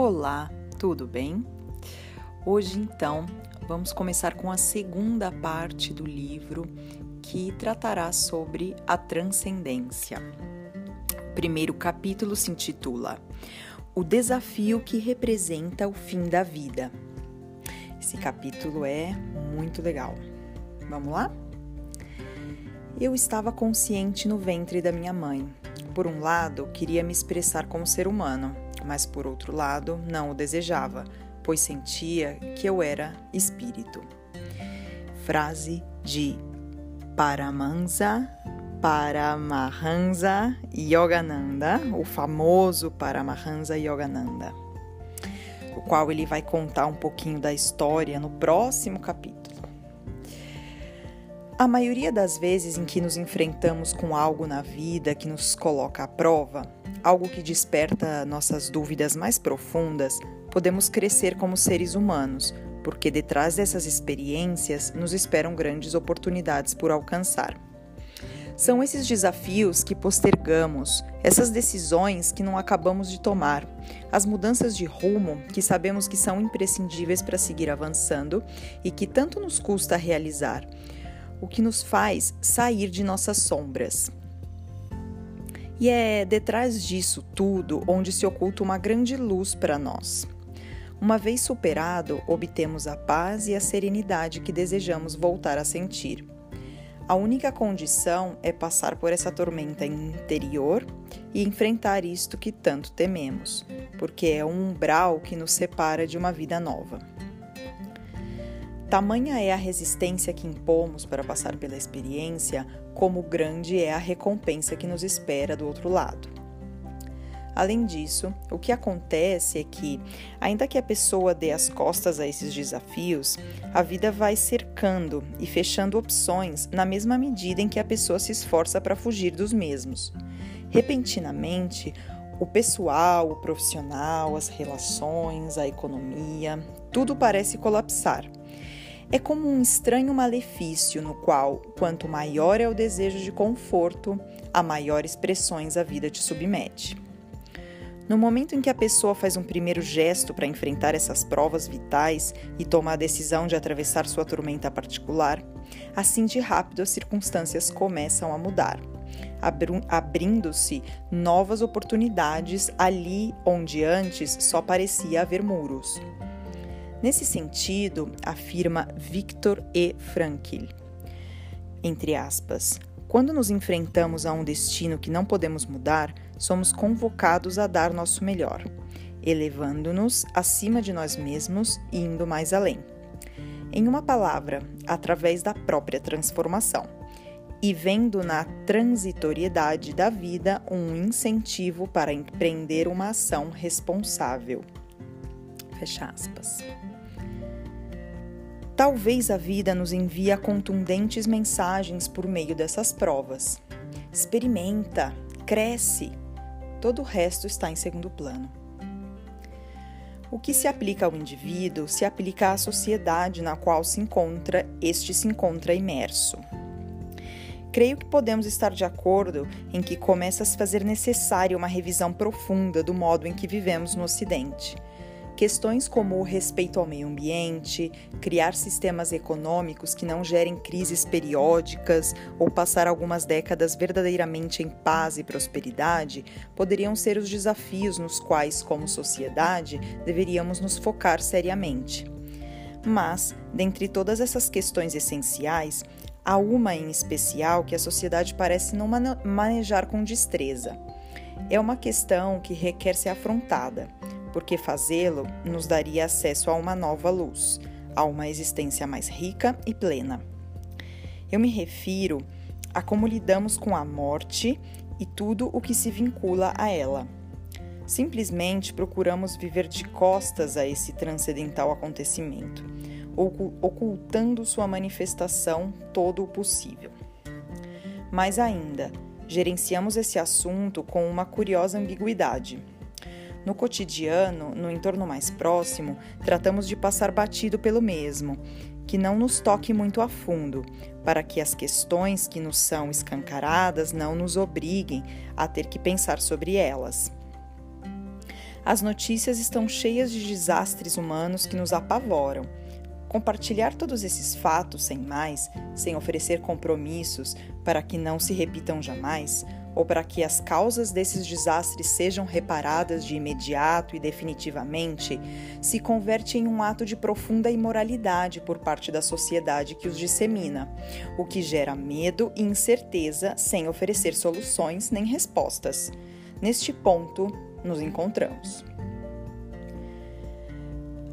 Olá, tudo bem? Hoje, então, vamos começar com a segunda parte do livro que tratará sobre a transcendência. O primeiro capítulo se intitula O desafio que representa o fim da vida. Esse capítulo é muito legal. Vamos lá? Eu estava consciente no ventre da minha mãe. Por um lado, queria me expressar como ser humano, mas por outro lado, não o desejava, pois sentia que eu era espírito. Frase de Paramahansa Paramahansa Yogananda, o famoso Paramahansa Yogananda, o qual ele vai contar um pouquinho da história no próximo capítulo. A maioria das vezes em que nos enfrentamos com algo na vida que nos coloca à prova, algo que desperta nossas dúvidas mais profundas, podemos crescer como seres humanos, porque detrás dessas experiências nos esperam grandes oportunidades por alcançar. São esses desafios que postergamos, essas decisões que não acabamos de tomar, as mudanças de rumo que sabemos que são imprescindíveis para seguir avançando e que tanto nos custa realizar o que nos faz sair de nossas sombras. E é detrás disso tudo onde se oculta uma grande luz para nós. Uma vez superado, obtemos a paz e a serenidade que desejamos voltar a sentir. A única condição é passar por essa tormenta interior e enfrentar isto que tanto tememos, porque é um umbral que nos separa de uma vida nova. Tamanha é a resistência que impomos para passar pela experiência, como grande é a recompensa que nos espera do outro lado. Além disso, o que acontece é que, ainda que a pessoa dê as costas a esses desafios, a vida vai cercando e fechando opções na mesma medida em que a pessoa se esforça para fugir dos mesmos. Repentinamente, o pessoal, o profissional, as relações, a economia, tudo parece colapsar é como um estranho malefício no qual, quanto maior é o desejo de conforto, a maiores pressões a vida te submete. No momento em que a pessoa faz um primeiro gesto para enfrentar essas provas vitais e toma a decisão de atravessar sua tormenta particular, assim de rápido as circunstâncias começam a mudar, abrindo-se novas oportunidades ali onde antes só parecia haver muros. Nesse sentido, afirma Viktor E. Frankl, entre aspas, quando nos enfrentamos a um destino que não podemos mudar, somos convocados a dar nosso melhor, elevando-nos acima de nós mesmos e indo mais além. Em uma palavra, através da própria transformação, e vendo na transitoriedade da vida um incentivo para empreender uma ação responsável. Fecha aspas. Talvez a vida nos envie contundentes mensagens por meio dessas provas. Experimenta, cresce. Todo o resto está em segundo plano. O que se aplica ao indivíduo se aplica à sociedade na qual se encontra, este se encontra imerso. Creio que podemos estar de acordo em que começa a se fazer necessária uma revisão profunda do modo em que vivemos no Ocidente Questões como o respeito ao meio ambiente, criar sistemas econômicos que não gerem crises periódicas ou passar algumas décadas verdadeiramente em paz e prosperidade poderiam ser os desafios nos quais, como sociedade, deveríamos nos focar seriamente. Mas, dentre todas essas questões essenciais, há uma em especial que a sociedade parece não manejar com destreza. É uma questão que requer ser afrontada porque fazê-lo nos daria acesso a uma nova luz, a uma existência mais rica e plena. Eu me refiro a como lidamos com a morte e tudo o que se vincula a ela. Simplesmente procuramos viver de costas a esse transcendental acontecimento, ocultando sua manifestação todo o possível. Mais ainda, gerenciamos esse assunto com uma curiosa ambiguidade no cotidiano, no entorno mais próximo, tratamos de passar batido pelo mesmo, que não nos toque muito a fundo, para que as questões que nos são escancaradas não nos obriguem a ter que pensar sobre elas. As notícias estão cheias de desastres humanos que nos apavoram. Compartilhar todos esses fatos sem mais, sem oferecer compromissos para que não se repitam jamais, ou para que as causas desses desastres sejam reparadas de imediato e definitivamente, se converte em um ato de profunda imoralidade por parte da sociedade que os dissemina, o que gera medo e incerteza sem oferecer soluções nem respostas. Neste ponto, nos encontramos.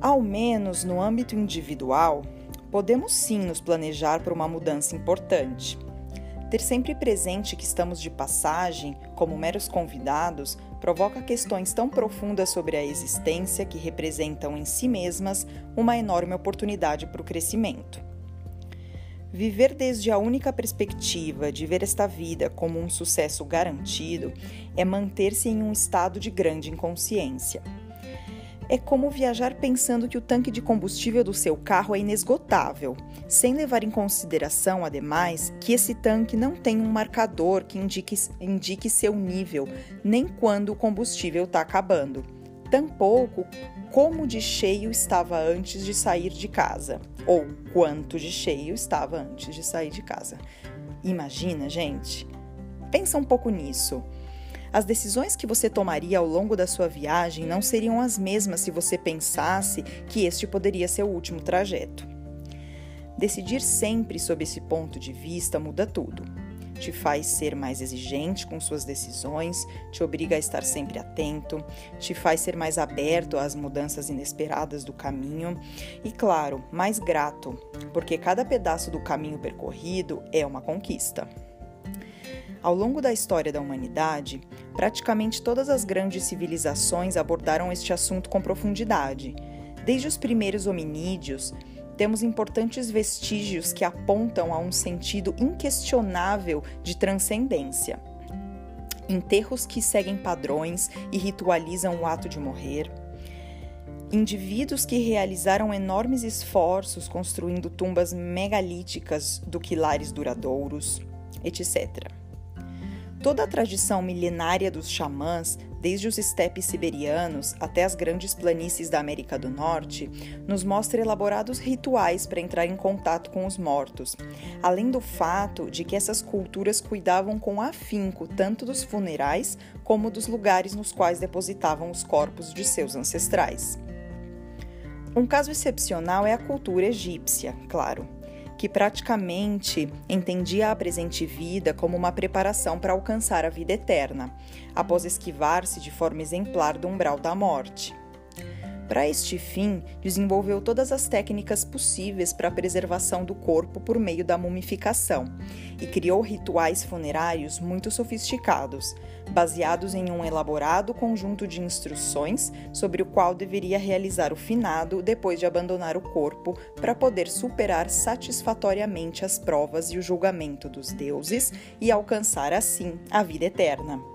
Ao menos no âmbito individual, podemos sim nos planejar para uma mudança importante. Ter sempre presente que estamos de passagem, como meros convidados, provoca questões tão profundas sobre a existência que representam em si mesmas uma enorme oportunidade para o crescimento. Viver desde a única perspectiva de ver esta vida como um sucesso garantido é manter-se em um estado de grande inconsciência. É como viajar pensando que o tanque de combustível do seu carro é inesgotável, sem levar em consideração, ademais, que esse tanque não tem um marcador que indique, indique seu nível, nem quando o combustível está acabando. Tampouco como de cheio estava antes de sair de casa, ou quanto de cheio estava antes de sair de casa. Imagina, gente? Pensa um pouco nisso. As decisões que você tomaria ao longo da sua viagem não seriam as mesmas se você pensasse que este poderia ser o último trajeto. Decidir sempre sob esse ponto de vista muda tudo. Te faz ser mais exigente com suas decisões, te obriga a estar sempre atento, te faz ser mais aberto às mudanças inesperadas do caminho e, claro, mais grato, porque cada pedaço do caminho percorrido é uma conquista. Ao longo da história da humanidade, praticamente todas as grandes civilizações abordaram este assunto com profundidade. Desde os primeiros hominídeos, temos importantes vestígios que apontam a um sentido inquestionável de transcendência. Enterros que seguem padrões e ritualizam o ato de morrer. Indivíduos que realizaram enormes esforços construindo tumbas megalíticas do quilares duradouros, etc. Toda a tradição milenária dos xamãs, desde os estepes siberianos até as grandes planícies da América do Norte, nos mostra elaborados rituais para entrar em contato com os mortos, além do fato de que essas culturas cuidavam com afinco tanto dos funerais como dos lugares nos quais depositavam os corpos de seus ancestrais. Um caso excepcional é a cultura egípcia, claro que praticamente entendia a presente vida como uma preparação para alcançar a vida eterna, após esquivar-se de forma exemplar do umbral da morte. Para este fim, desenvolveu todas as técnicas possíveis para a preservação do corpo por meio da mumificação e criou rituais funerários muito sofisticados, baseados em um elaborado conjunto de instruções sobre o qual deveria realizar o finado depois de abandonar o corpo para poder superar satisfatoriamente as provas e o julgamento dos deuses e alcançar assim a vida eterna.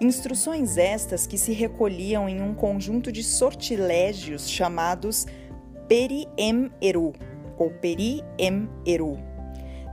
Instruções estas que se recolhiam em um conjunto de sortilégios chamados Peri-em-Eru ou Peri-em-Eru,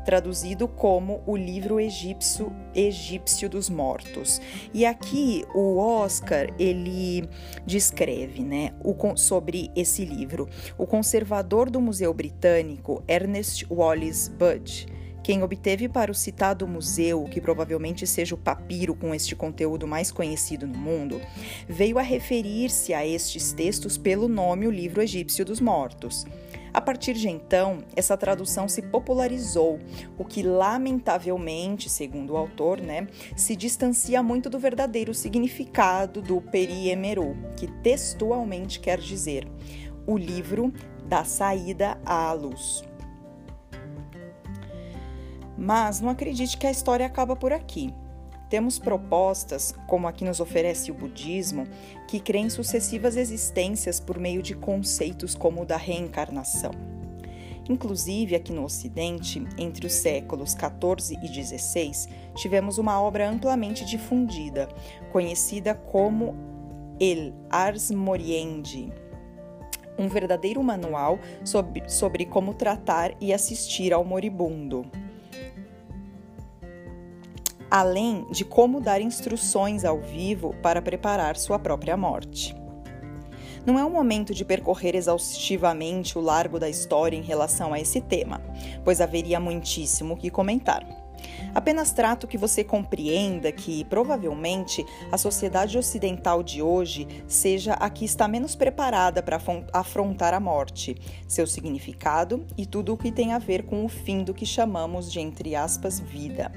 traduzido como o livro egípcio, egípcio dos mortos. E aqui o Oscar ele descreve, né, o, sobre esse livro. O conservador do Museu Britânico Ernest Wallis Budge quem obteve para o citado museu, que provavelmente seja o papiro com este conteúdo mais conhecido no mundo, veio a referir-se a estes textos pelo nome O Livro Egípcio dos Mortos. A partir de então, essa tradução se popularizou, o que lamentavelmente, segundo o autor, né, se distancia muito do verdadeiro significado do Peri-Emeru, que textualmente quer dizer o livro da saída à luz. Mas não acredite que a história acaba por aqui. Temos propostas, como a que nos oferece o budismo, que creem sucessivas existências por meio de conceitos como o da reencarnação. Inclusive, aqui no Ocidente, entre os séculos XIV e XVI, tivemos uma obra amplamente difundida, conhecida como El Ars Moriendi, um verdadeiro manual sobre, sobre como tratar e assistir ao moribundo. Além de como dar instruções ao vivo para preparar sua própria morte. Não é um momento de percorrer exaustivamente o largo da história em relação a esse tema, pois haveria muitíssimo o que comentar. Apenas trato que você compreenda que, provavelmente, a sociedade ocidental de hoje seja a que está menos preparada para afrontar a morte, seu significado e tudo o que tem a ver com o fim do que chamamos de, entre aspas, vida.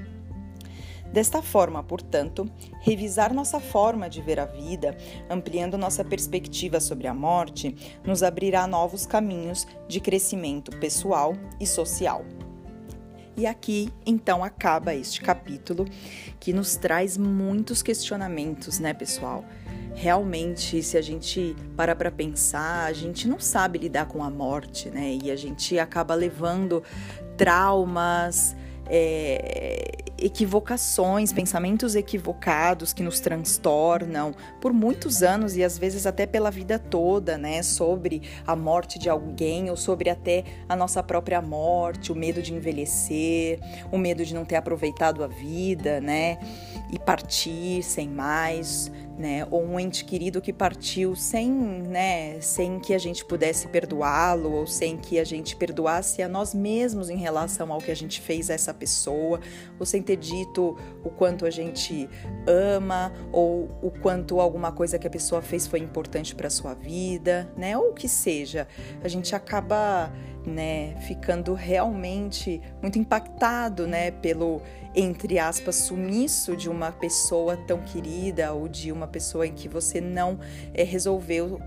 Desta forma, portanto, revisar nossa forma de ver a vida, ampliando nossa perspectiva sobre a morte, nos abrirá novos caminhos de crescimento pessoal e social. E aqui, então, acaba este capítulo que nos traz muitos questionamentos, né, pessoal? Realmente, se a gente para para pensar, a gente não sabe lidar com a morte, né? E a gente acaba levando traumas, é, equivocações, pensamentos equivocados que nos transtornam por muitos anos e às vezes até pela vida toda, né? Sobre a morte de alguém ou sobre até a nossa própria morte, o medo de envelhecer, o medo de não ter aproveitado a vida, né? E partir sem mais né? Ou um ente querido que partiu sem, né, sem que a gente pudesse perdoá-lo ou sem que a gente perdoasse a nós mesmos em relação ao que a gente fez a essa pessoa, ou sem ter dito o quanto a gente ama ou o quanto alguma coisa que a pessoa fez foi importante para sua vida, né? Ou o que seja, a gente acaba né, ficando realmente muito impactado, né, pelo entre aspas sumiço de uma pessoa tão querida ou de uma pessoa em que você não é, resolveu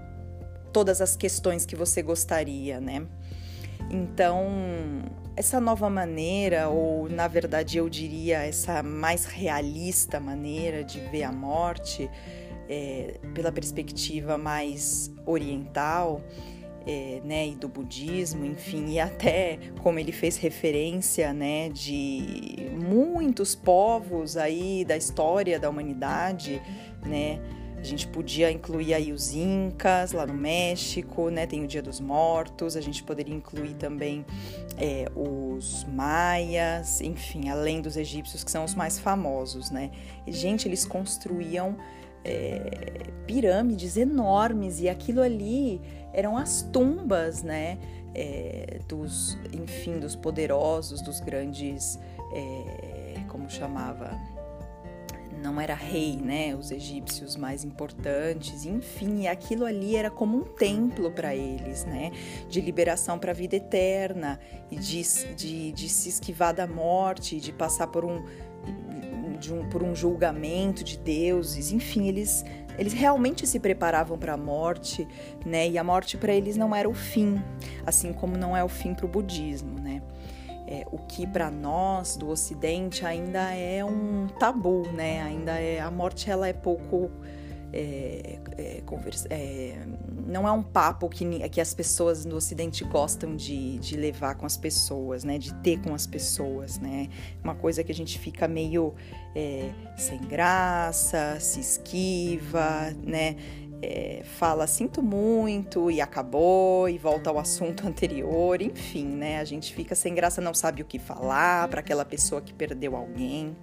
todas as questões que você gostaria, né? Então, essa nova maneira, ou na verdade eu diria essa mais realista maneira de ver a morte, é, pela perspectiva mais oriental, é, né, e do budismo, enfim, e até como ele fez referência, né, de muitos povos aí da história da humanidade, né, a gente podia incluir aí os incas lá no México, né? Tem o Dia dos Mortos. A gente poderia incluir também é, os maias, enfim, além dos egípcios que são os mais famosos, né? E, gente, eles construíam é, pirâmides enormes e aquilo ali eram as tumbas, né? É, dos, enfim, dos poderosos, dos grandes, é, como chamava, não era rei, né? Os egípcios mais importantes, enfim, aquilo ali era como um templo para eles, né? De liberação para a vida eterna e de, de, de se esquivar da morte, de passar por um um, por um julgamento de deuses, enfim, eles, eles realmente se preparavam para a morte, né? E a morte para eles não era o fim, assim como não é o fim para o budismo, né? É, o que para nós do Ocidente ainda é um tabu, né? Ainda é a morte ela é pouco é, é, conversa, é, não é um papo que, que as pessoas no Ocidente gostam de, de levar com as pessoas, né? De ter com as pessoas, né? Uma coisa que a gente fica meio é, sem graça, se esquiva, né? É, fala sinto muito e acabou e volta ao assunto anterior, enfim, né? A gente fica sem graça, não sabe o que falar para aquela pessoa que perdeu alguém,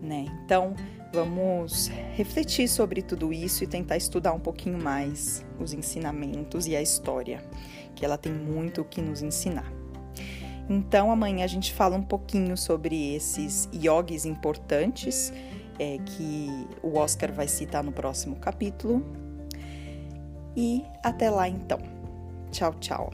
né? Então, Vamos refletir sobre tudo isso e tentar estudar um pouquinho mais os ensinamentos e a história, que ela tem muito o que nos ensinar. Então, amanhã a gente fala um pouquinho sobre esses yogis importantes é, que o Oscar vai citar no próximo capítulo. E até lá então. Tchau, tchau.